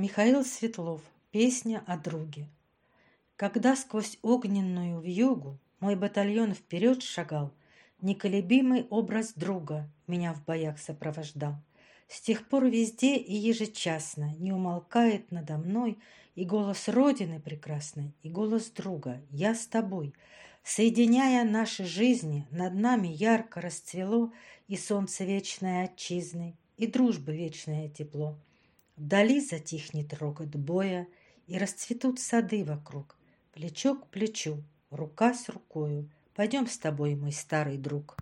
Михаил Светлов. Песня о друге. Когда сквозь огненную вьюгу мой батальон вперед шагал, Неколебимый образ друга меня в боях сопровождал. С тех пор везде и ежечасно не умолкает надо мной и голос Родины прекрасной, и голос друга «Я с тобой». Соединяя наши жизни, над нами ярко расцвело и солнце вечной отчизны, и дружбы вечное тепло. Вдали затихнет рокот боя, и расцветут сады вокруг, плечо к плечу, рука с рукою. Пойдем с тобой, мой старый друг.